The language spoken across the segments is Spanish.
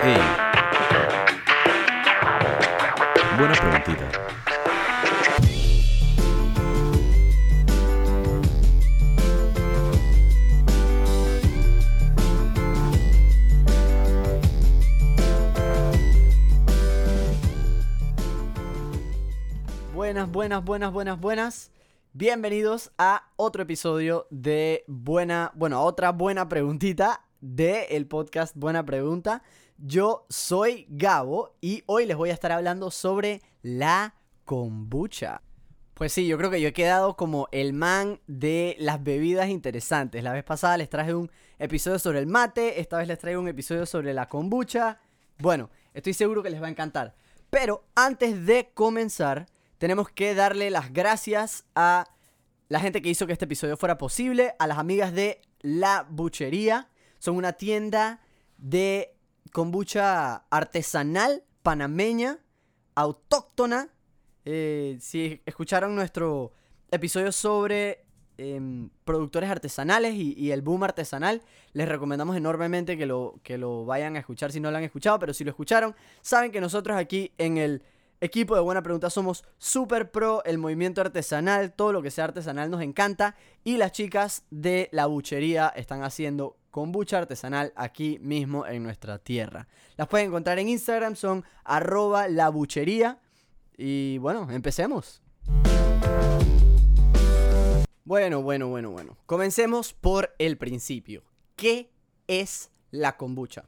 Buena. Buenas, buenas, buenas, buenas, buenas. Bienvenidos a otro episodio de Buena, bueno, a otra buena preguntita de el podcast Buena Pregunta. Yo soy Gabo y hoy les voy a estar hablando sobre la kombucha. Pues sí, yo creo que yo he quedado como el man de las bebidas interesantes. La vez pasada les traje un episodio sobre el mate, esta vez les traigo un episodio sobre la kombucha. Bueno, estoy seguro que les va a encantar. Pero antes de comenzar, tenemos que darle las gracias a la gente que hizo que este episodio fuera posible, a las amigas de La Buchería. Son una tienda de kombucha artesanal, panameña, autóctona. Eh, si escucharon nuestro episodio sobre em, productores artesanales y, y el boom artesanal, les recomendamos enormemente que lo, que lo vayan a escuchar si no lo han escuchado, pero si lo escucharon, saben que nosotros aquí en el equipo de Buena Pregunta somos super pro, el movimiento artesanal, todo lo que sea artesanal nos encanta y las chicas de la buchería están haciendo kombucha artesanal aquí mismo en nuestra tierra. Las pueden encontrar en Instagram, son arroba la y bueno, empecemos. Bueno, bueno, bueno, bueno. Comencemos por el principio. ¿Qué es la kombucha?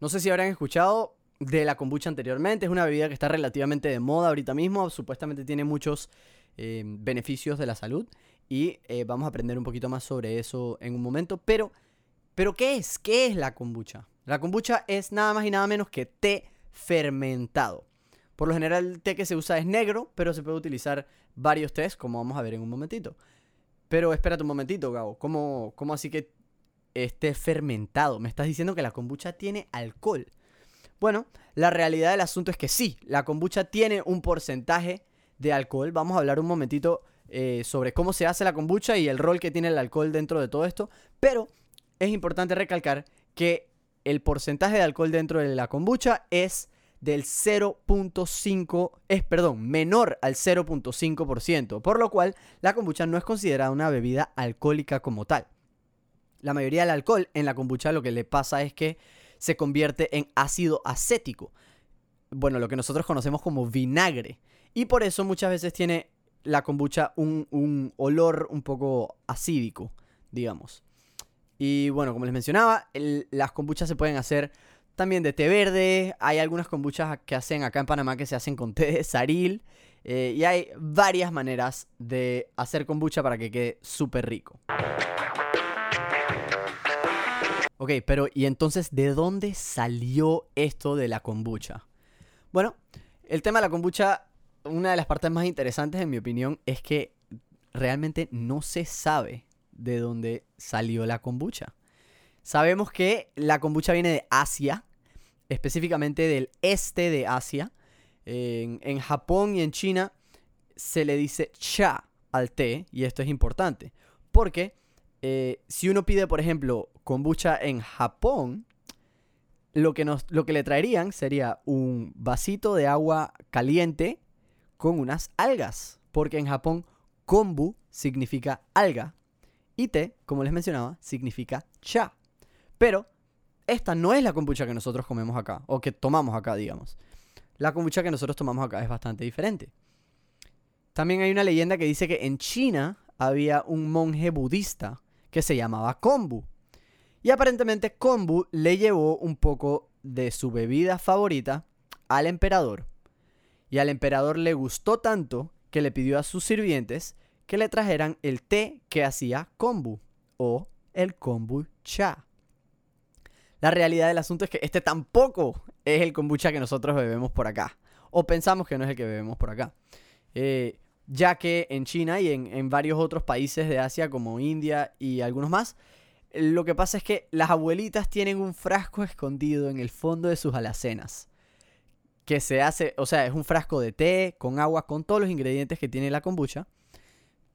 No sé si habrán escuchado de la kombucha anteriormente. Es una bebida que está relativamente de moda ahorita mismo. Supuestamente tiene muchos eh, beneficios de la salud. Y eh, vamos a aprender un poquito más sobre eso en un momento. Pero, pero ¿qué es? ¿Qué es la kombucha? La kombucha es nada más y nada menos que té fermentado. Por lo general el té que se usa es negro, pero se puede utilizar varios tés, como vamos a ver en un momentito. Pero espérate un momentito, Gabo. ¿Cómo, cómo así que esté fermentado? Me estás diciendo que la kombucha tiene alcohol. Bueno, la realidad del asunto es que sí, la kombucha tiene un porcentaje de alcohol. Vamos a hablar un momentito eh, sobre cómo se hace la kombucha y el rol que tiene el alcohol dentro de todo esto. Pero es importante recalcar que el porcentaje de alcohol dentro de la kombucha es del 0.5, es perdón, menor al 0.5%, por lo cual la kombucha no es considerada una bebida alcohólica como tal. La mayoría del alcohol en la kombucha lo que le pasa es que se convierte en ácido acético. Bueno, lo que nosotros conocemos como vinagre. Y por eso muchas veces tiene la kombucha un, olor un poco acídico, digamos. Y bueno, como les mencionaba, las kombuchas se pueden hacer también de té verde. Hay algunas kombuchas que hacen acá en Panamá que se hacen con té de saril. eh, y hay varias maneras de hacer kombucha para que quede súper rico. Ok, pero ¿y entonces de dónde salió esto de la kombucha? Bueno, el tema de la kombucha, una de las partes más interesantes en mi opinión es que realmente no se sabe de dónde salió la kombucha. Sabemos que la kombucha viene de Asia, específicamente del este de Asia. En, Japón y en China se le dice cha al té, y esto es importante, porque eh, si uno pide, por ejemplo, kombucha en Japón, lo que, nos, lo que le traerían sería un vasito de agua caliente con unas algas, porque en Japón kombu significa alga y té, como les mencionaba, significa cha. Pero esta no es la kombucha que nosotros comemos acá, o que tomamos acá, digamos. La kombucha que nosotros tomamos acá es bastante diferente. También hay una leyenda que dice que en China había un monje budista que se llamaba Kombu. Y aparentemente Kombu le llevó un poco de su bebida favorita al emperador. Y al emperador le gustó tanto que le pidió a sus sirvientes que le trajeran el té que hacía Kombu o el kombucha. La realidad del asunto es que este tampoco es el kombucha que nosotros bebemos por acá. O pensamos que no es el que bebemos por acá. Eh, ya que en China y en, en varios otros países de Asia como India y algunos más, lo que pasa es que las abuelitas tienen un frasco escondido en el fondo de sus alacenas. Que se hace, o sea, es un frasco de té con agua, con todos los ingredientes que tiene la kombucha.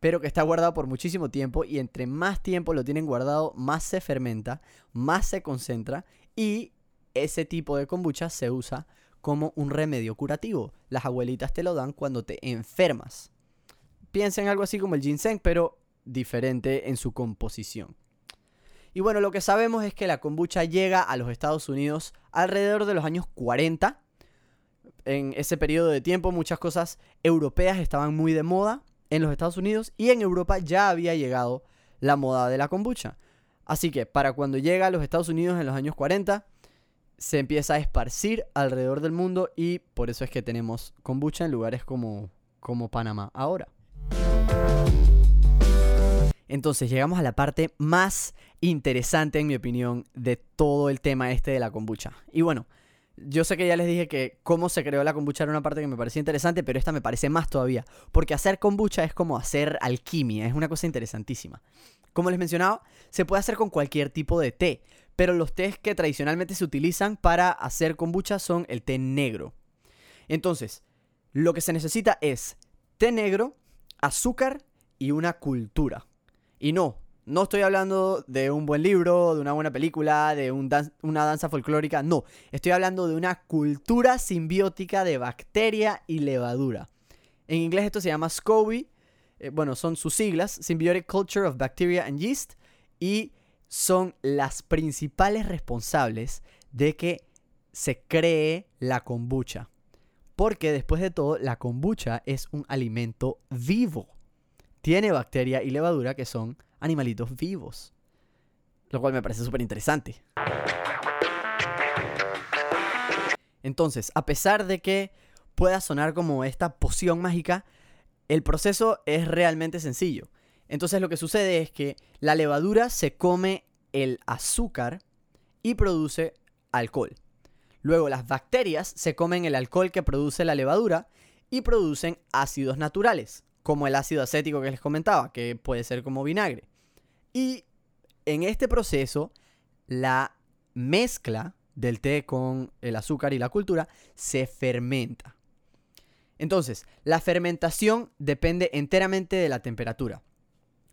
Pero que está guardado por muchísimo tiempo y entre más tiempo lo tienen guardado, más se fermenta, más se concentra y ese tipo de kombucha se usa como un remedio curativo. Las abuelitas te lo dan cuando te enfermas. Piensa en algo así como el ginseng, pero diferente en su composición. Y bueno, lo que sabemos es que la kombucha llega a los Estados Unidos alrededor de los años 40. En ese periodo de tiempo muchas cosas europeas estaban muy de moda en los Estados Unidos y en Europa ya había llegado la moda de la kombucha. Así que para cuando llega a los Estados Unidos en los años 40, se empieza a esparcir alrededor del mundo y por eso es que tenemos kombucha en lugares como, como Panamá ahora. Entonces llegamos a la parte más interesante, en mi opinión, de todo el tema este de la kombucha. Y bueno, yo sé que ya les dije que cómo se creó la kombucha era una parte que me parecía interesante, pero esta me parece más todavía. Porque hacer kombucha es como hacer alquimia, es una cosa interesantísima. Como les mencionaba, se puede hacer con cualquier tipo de té, pero los tés que tradicionalmente se utilizan para hacer kombucha son el té negro. Entonces, lo que se necesita es té negro, azúcar y una cultura. Y no, no estoy hablando de un buen libro, de una buena película, de una danza folclórica, no. Estoy hablando de una cultura simbiótica de bacteria y levadura. En inglés esto se llama SCOBY, eh, bueno, son sus siglas, Symbiotic Culture of Bacteria and Yeast, y son las principales responsables de que se cree la kombucha. Porque después de todo, la kombucha es un alimento vivo. Tiene bacteria y levadura que son animalitos vivos. Lo cual me parece súper interesante. Entonces, a pesar de que pueda sonar como esta poción mágica, el proceso es realmente sencillo. Entonces lo que sucede es que la levadura se come el azúcar y produce alcohol. Luego las bacterias se comen el alcohol que produce la levadura y producen ácidos naturales, como el ácido acético que les comentaba, que puede ser como vinagre. Y en este proceso, la mezcla del té con el azúcar y la cultura se fermenta. Entonces, la fermentación depende enteramente de la temperatura.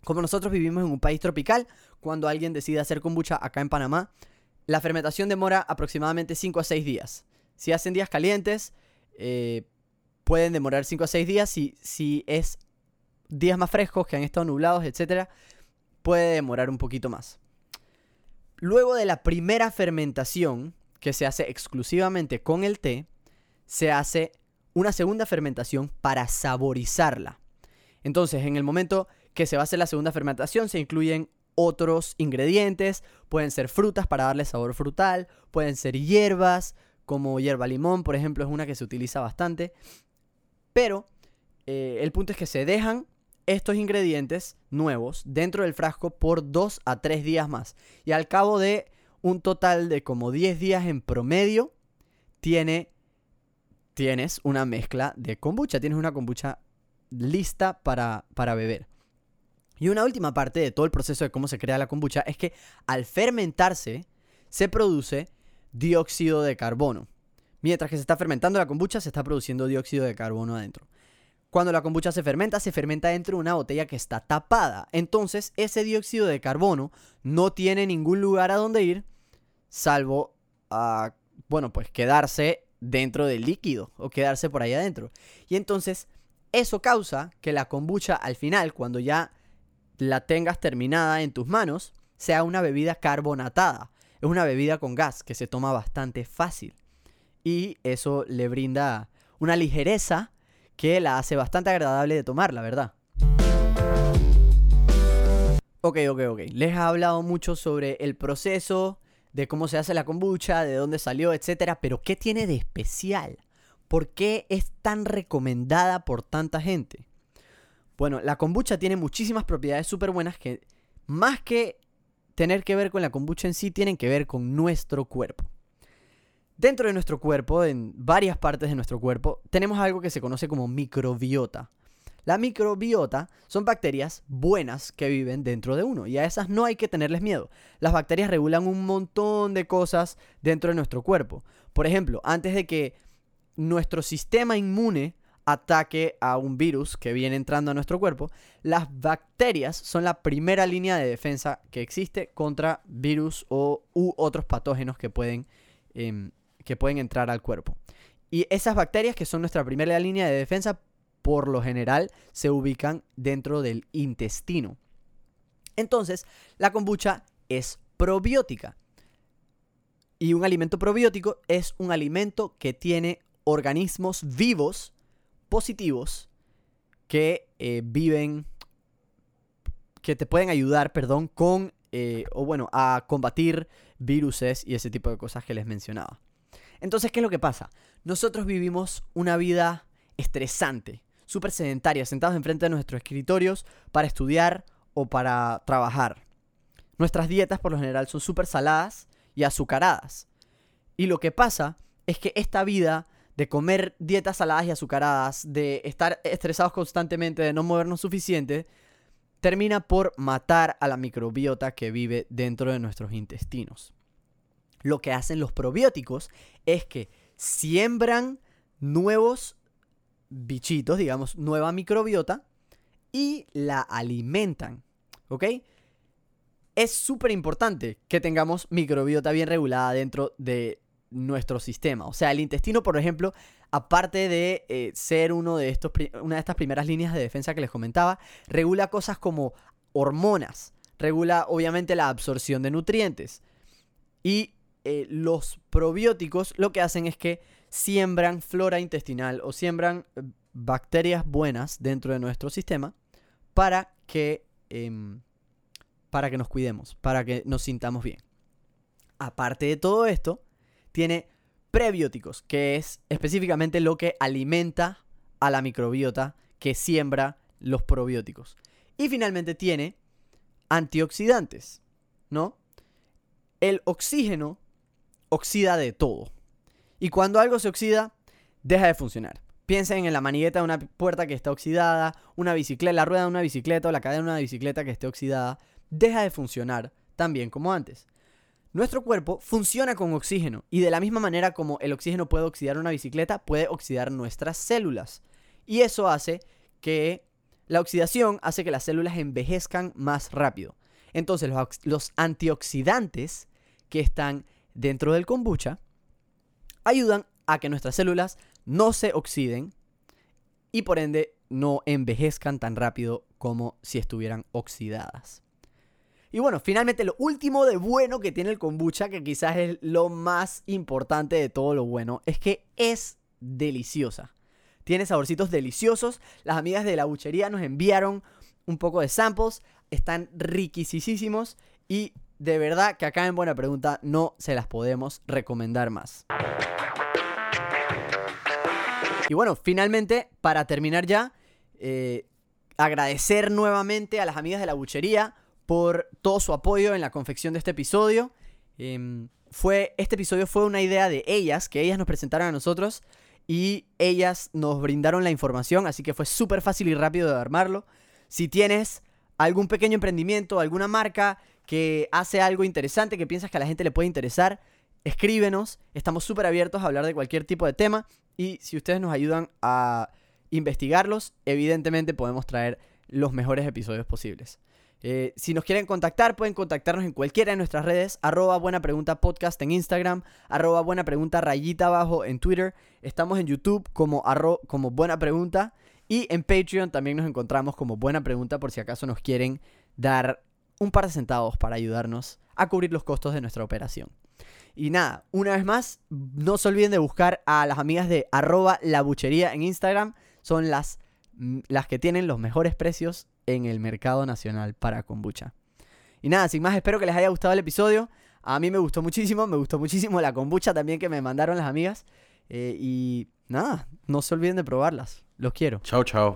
Como nosotros vivimos en un país tropical, cuando alguien decide hacer kombucha acá en Panamá, la fermentación demora aproximadamente 5 a 6 días. Si hacen días calientes, eh, pueden demorar 5 a 6 días. Si, si es días más frescos, que han estado nublados, etc., puede demorar un poquito más. Luego de la primera fermentación, que se hace exclusivamente con el té, se hace una segunda fermentación para saborizarla. Entonces, en el momento que se va a hacer la segunda fermentación, se incluyen otros ingredientes, pueden ser frutas para darle sabor frutal, pueden ser hierbas, como hierba limón, por ejemplo, es una que se utiliza bastante. Pero eh, el punto es que se dejan estos ingredientes nuevos dentro del frasco por 2 a 3 días más. Y al cabo de un total de como 10 días en promedio, tiene tienes una mezcla de kombucha, tienes una kombucha lista para, para beber. Y una última parte de todo el proceso de cómo se crea la kombucha es que al fermentarse se produce dióxido de carbono. Mientras que se está fermentando la kombucha, se está produciendo dióxido de carbono adentro. Cuando la kombucha se fermenta, se fermenta dentro de una botella que está tapada. Entonces, ese dióxido de carbono no tiene ningún lugar a donde ir, salvo a, bueno, pues quedarse dentro del líquido o quedarse por ahí adentro. Y entonces eso causa que la kombucha al final, cuando ya la tengas terminada en tus manos, sea una bebida carbonatada. Es una bebida con gas que se toma bastante fácil. Y eso le brinda una ligereza que la hace bastante agradable de tomar, la verdad. Ok, ok, ok. Les he hablado mucho sobre el proceso de cómo se hace la kombucha, de dónde salió, etcétera, pero ¿qué tiene de especial? ¿Por qué es tan recomendada por tanta gente? Bueno, la kombucha tiene muchísimas propiedades súper buenas que más que tener que ver con la kombucha en sí, tienen que ver con nuestro cuerpo. Dentro de nuestro cuerpo, en varias partes de nuestro cuerpo, tenemos algo que se conoce como microbiota. La microbiota son bacterias buenas que viven dentro de uno y a esas no hay que tenerles miedo. Las bacterias regulan un montón de cosas dentro de nuestro cuerpo. Por ejemplo, antes de que nuestro sistema inmune ataque a un virus que viene entrando a nuestro cuerpo, las bacterias son la primera línea de defensa que existe contra virus o u otros patógenos que pueden em, que pueden entrar al cuerpo. Y esas bacterias, que son nuestra primera línea de defensa, por lo general se ubican dentro del intestino. Entonces, la kombucha es probiótica. Y un alimento probiótico es un alimento que tiene organismos vivos positivos que eh, viven, que te pueden ayudar, perdón, con, eh, o bueno, a combatir viruses y ese tipo de cosas que les mencionaba. Entonces, ¿qué es lo que pasa? Nosotros vivimos una vida estresante, súper sedentaria, sentados enfrente de nuestros escritorios para estudiar o para trabajar. Nuestras dietas por lo general son súper saladas y azucaradas. Y lo que pasa es que esta vida de comer dietas saladas y azucaradas, de estar estresados constantemente, de no movernos suficiente, termina por matar a la microbiota que vive dentro de nuestros intestinos. Lo que hacen los probióticos es que siembran nuevos bichitos, digamos, nueva microbiota, y la alimentan. ¿Ok? Es súper importante que tengamos microbiota bien regulada dentro de nuestro sistema. O sea, el intestino, por ejemplo, aparte de eh, ser uno de estos, una de estas primeras líneas de defensa que les comentaba, regula cosas como hormonas, regula obviamente la absorción de nutrientes. Y eh, los probióticos lo que hacen es que siembran flora intestinal o siembran eh, bacterias buenas dentro de nuestro sistema para que, em, para que nos cuidemos, para que nos sintamos bien. Aparte de todo esto, tiene prebióticos, que es específicamente lo que alimenta a la microbiota que siembra los probióticos. Y finalmente tiene antioxidantes, ¿no? El oxígeno oxida de todo. Y cuando algo se oxida, deja de funcionar. Piensen en la manigueta de una puerta que está oxidada, una bicicleta, la rueda de una bicicleta o la cadena de una bicicleta que esté oxidada, deja de funcionar tan bien como antes. Nuestro cuerpo funciona con oxígeno y de la misma manera como el oxígeno puede oxidar una bicicleta, puede oxidar nuestras células. Y eso hace que la oxidación hace que las células envejezcan más rápido. Entonces los, los antioxidantes que están dentro del kombucha ayudan a que nuestras células no se oxiden y por ende no envejezcan tan rápido como si estuvieran oxidadas. Y bueno, finalmente lo último de bueno que tiene el kombucha, que quizás es lo más importante de todo lo bueno, es que es deliciosa. Tiene saborcitos deliciosos. Las amigas de la buchería nos enviaron un poco de samples. Están riquisísimos. Y de verdad que acá en Buena Pregunta no se las podemos recomendar más. Y bueno, finalmente, para terminar ya, eh, agradecer nuevamente a las amigas de la buchería por todo su apoyo en la confección de este episodio. Em, fue, este episodio fue una idea de ellas, que ellas nos presentaron a nosotros y ellas nos brindaron la información, así que fue súper fácil y rápido de armarlo. Si tienes algún pequeño emprendimiento, alguna marca que hace algo interesante, que piensas que a la gente le puede interesar, escríbenos. Estamos súper abiertos a hablar de cualquier tipo de tema. Y si ustedes nos ayudan a investigarlos, evidentemente podemos traer los mejores episodios posibles. Eh, si nos quieren contactar, pueden contactarnos en cualquiera de nuestras redes, arroba buena pregunta podcast en Instagram, arroba buena pregunta rayita abajo en Twitter. Estamos en YouTube como, como buena pregunta y en Patreon también nos encontramos como buena pregunta por si acaso nos quieren dar un par de centavos para ayudarnos a cubrir los costos de nuestra operación. Y nada, una vez más, no se olviden de buscar a las amigas de arroba la en Instagram. Son las, mm, las que tienen los mejores precios en el mercado nacional para kombucha. Y nada, sin más, espero que les haya gustado el episodio. A mí me gustó muchísimo, me gustó muchísimo la kombucha también que me mandaron las amigas. Eh, y nada, no se olviden de probarlas. Los quiero. Chao, chao.